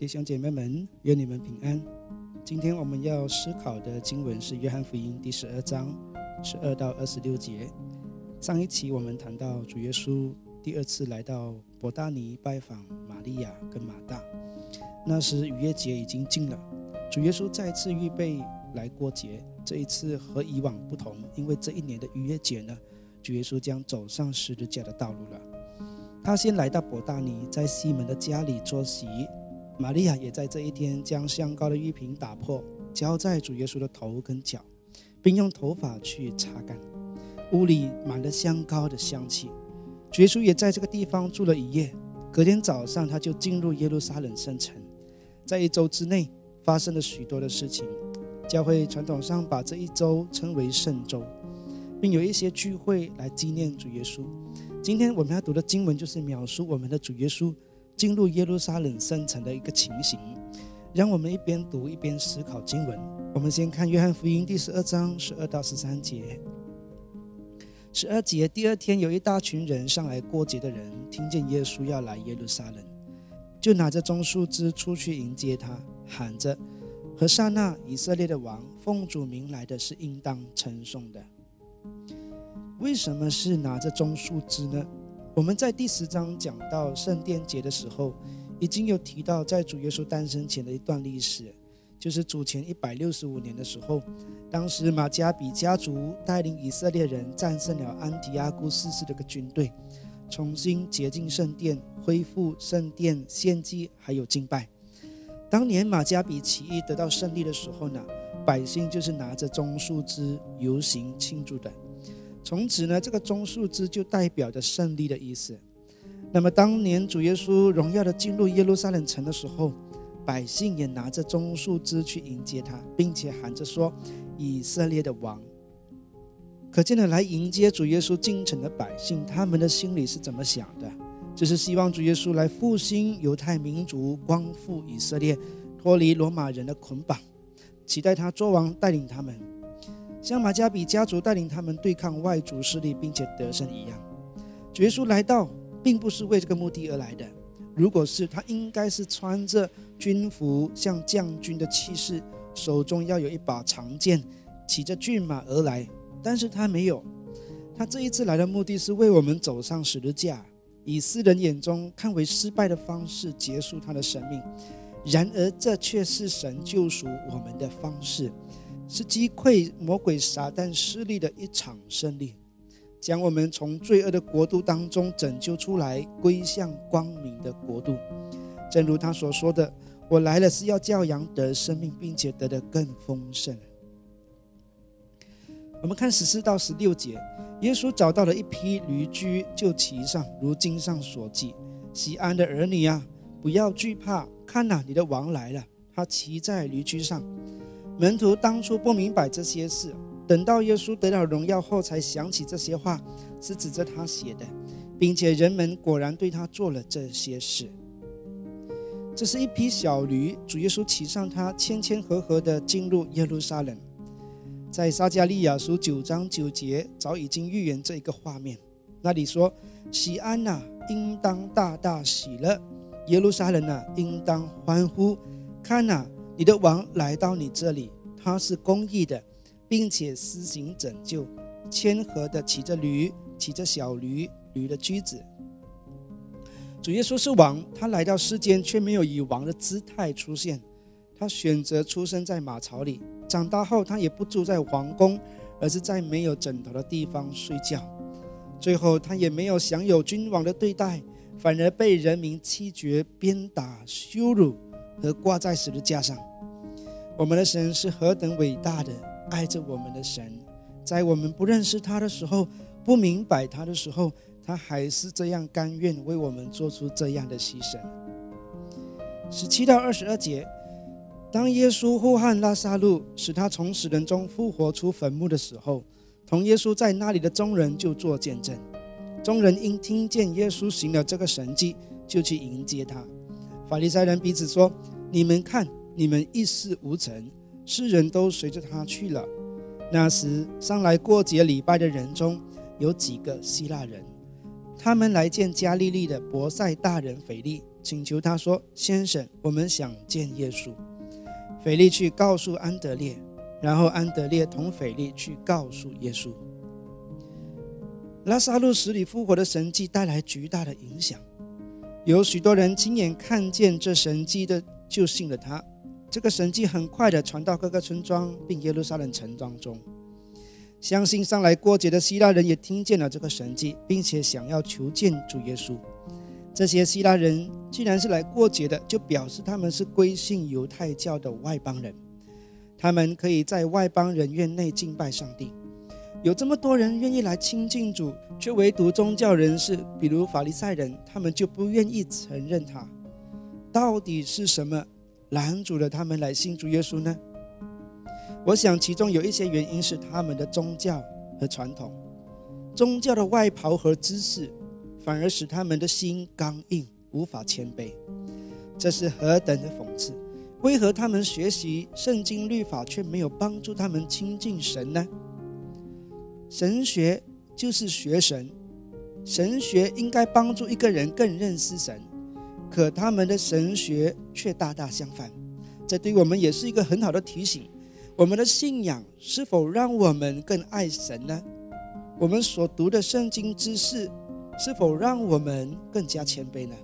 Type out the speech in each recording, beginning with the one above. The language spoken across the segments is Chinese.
弟兄姐妹们，愿你们平安。今天我们要思考的经文是《约翰福音》第十二章十二到二十六节。上一期我们谈到主耶稣第二次来到伯大尼拜访玛利亚跟马大，那时逾越节已经近了，主耶稣再次预备来过节。这一次和以往不同，因为这一年的逾越节呢，主耶稣将走上十字架的道路了。他先来到伯大尼，在西门的家里坐席。玛利亚也在这一天将香膏的玉瓶打破，浇在主耶稣的头跟脚，并用头发去擦干。屋里满了香膏的香气。主耶稣也在这个地方住了一夜。隔天早上，他就进入耶路撒冷圣城。在一周之内，发生了许多的事情。教会传统上把这一周称为圣周，并有一些聚会来纪念主耶稣。今天我们要读的经文就是描述我们的主耶稣。进入耶路撒冷圣城的一个情形，让我们一边读一边思考经文。我们先看约翰福音第十二章十二到十三节。十二节，第二天有一大群人上来过节的人，听见耶稣要来耶路撒冷，就拿着棕树枝出去迎接他，喊着：“和刹那以色列的王，奉主名来的是应当称颂的。”为什么是拿着棕树枝呢？我们在第十章讲到圣殿节的时候，已经有提到在主耶稣诞生前的一段历史，就是主前一百六十五年的时候，当时马加比家族带领以色列人战胜了安提阿古四世的个军队，重新洁净圣殿，恢复圣殿献祭还有敬拜。当年马加比起义得到胜利的时候呢，百姓就是拿着棕树枝游行庆祝的。从此呢，这个棕树枝就代表着胜利的意思。那么，当年主耶稣荣耀的进入耶路撒冷城的时候，百姓也拿着棕树枝去迎接他，并且喊着说：“以色列的王。”可见呢，来迎接主耶稣进城的百姓，他们的心里是怎么想的？就是希望主耶稣来复兴犹太民族，光复以色列，脱离罗马人的捆绑，期待他做王，带领他们。像马加比家族带领他们对抗外族势力，并且得胜一样，耶稣来到并不是为这个目的而来的。如果是他，应该是穿着军服，像将军的气势，手中要有一把长剑，骑着骏马而来。但是他没有，他这一次来的目的是为我们走上十字架，以世人眼中看为失败的方式结束他的生命。然而这却是神救赎我们的方式。是击溃魔鬼撒旦势力的一场胜利，将我们从罪恶的国度当中拯救出来，归向光明的国度。正如他所说的：“我来了是要教养得生命，并且得的更丰盛。”我们看十四到十六节，耶稣找到了一批驴驹，就骑上，如经上所记：“西安的儿女啊，不要惧怕，看哪，你的王来了，他骑在驴驹上。”门徒当初不明白这些事，等到耶稣得到荣耀后，才想起这些话是指着他写的，并且人们果然对他做了这些事。这是一匹小驴，主耶稣骑上它，谦谦和和地进入耶路撒冷。在撒加利亚书九章九节，早已经预言这一个画面。那里说：“喜安呐，应当大大喜乐；耶路撒冷呐，应当欢呼。看呐！”你的王来到你这里，他是公义的，并且施行拯救，谦和的骑着驴，骑着小驴，驴的驹子。主耶稣是王，他来到世间却没有以王的姿态出现，他选择出生在马槽里，长大后他也不住在皇宫，而是在没有枕头的地方睡觉。最后他也没有享有君王的对待，反而被人民欺绝、鞭打、羞辱和挂在十字架上。我们的神是何等伟大的爱着我们的神，在我们不认识他的时候，不明白他的时候，他还是这样甘愿为我们做出这样的牺牲。十七到二十二节，当耶稣呼喊拉萨路，使他从死人中复活出坟墓的时候，同耶稣在那里的众人就做见证。众人因听见耶稣行了这个神迹，就去迎接他。法利赛人彼此说：“你们看。”你们一事无成，世人都随着他去了。那时上来过节礼拜的人中有几个希腊人，他们来见加利利的伯赛大人腓力，请求他说：“先生，我们想见耶稣。”腓力去告诉安德烈，然后安德烈同腓力去告诉耶稣。拉萨路死里复活的神迹带来巨大的影响，有许多人亲眼看见这神迹的，就信了他。这个神迹很快的传到各个村庄，并耶路撒冷城当中。相信上来过节的希腊人也听见了这个神迹，并且想要求见主耶稣。这些希腊人既然是来过节的，就表示他们是归信犹太教的外邦人，他们可以在外邦人院内敬拜上帝。有这么多人愿意来亲近主，却唯独宗教人士，比如法利赛人，他们就不愿意承认他。到底是什么拦阻了他们来信主耶稣呢？我想其中有一些原因是他们的宗教和传统，宗教的外袍和知识，反而使他们的心刚硬，无法谦卑。这是何等的讽刺！为何他们学习圣经律法，却没有帮助他们亲近神呢？神学就是学神，神学应该帮助一个人更认识神，可他们的神学却大大相反。这对我们也是一个很好的提醒：我们的信仰是否让我们更爱神呢？我们所读的圣经知识是否让我们更加谦卑呢？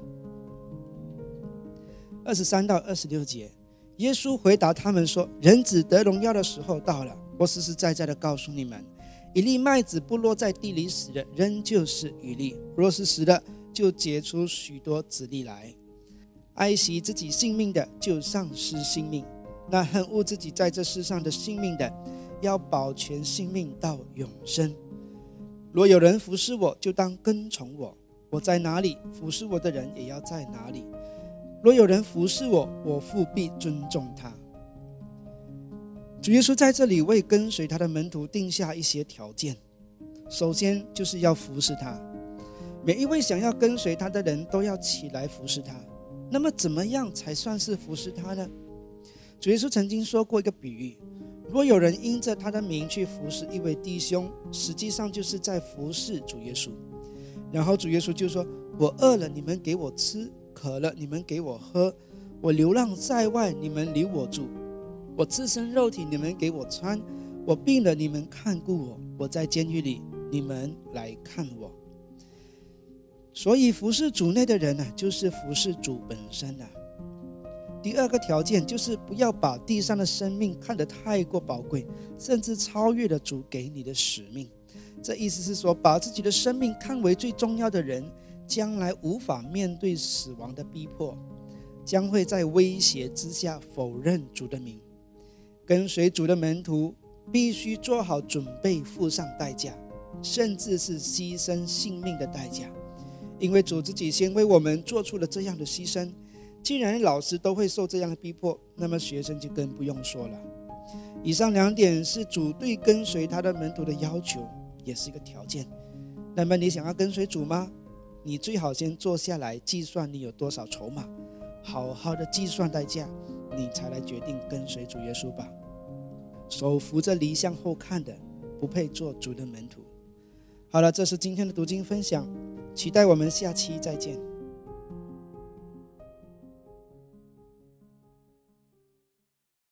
二十三到二十六节，耶稣回答他们说：“人子得荣耀的时候到了，我实实在在的告诉你们。”一粒麦子不落在地里死的，仍旧是一粒；若是死的，就结出许多子粒来。爱惜自己性命的，就丧失性命；那恨恶自己在这世上的性命的，要保全性命到永生。若有人服侍我，就当跟从我；我在哪里，服侍我的人也要在哪里。若有人服侍我，我父必尊重他。主耶稣在这里为跟随他的门徒定下一些条件，首先就是要服侍他。每一位想要跟随他的人都要起来服侍他。那么，怎么样才算是服侍他呢？主耶稣曾经说过一个比喻：若有人因着他的名去服侍一位弟兄，实际上就是在服侍主耶稣。然后主耶稣就说：“我饿了，你们给我吃；渴了，你们给我喝；我流浪在外，你们留我住。”我自身肉体，你们给我穿；我病了，你们看顾我；我在监狱里，你们来看我。所以服侍主内的人呢，就是服侍主本身啊。第二个条件就是不要把地上的生命看得太过宝贵，甚至超越了主给你的使命。这意思是说，把自己的生命看为最重要的人，将来无法面对死亡的逼迫，将会在威胁之下否认主的名。跟随主的门徒必须做好准备，付上代价，甚至是牺牲性命的代价，因为主自己先为我们做出了这样的牺牲。既然老师都会受这样的逼迫，那么学生就更不用说了。以上两点是主对跟随他的门徒的要求，也是一个条件。那么你想要跟随主吗？你最好先坐下来计算你有多少筹码，好好的计算代价。你才来决定跟随主耶稣吧。手扶着犁向后看的，不配做主的门徒。好了，这是今天的读经分享，期待我们下期再见。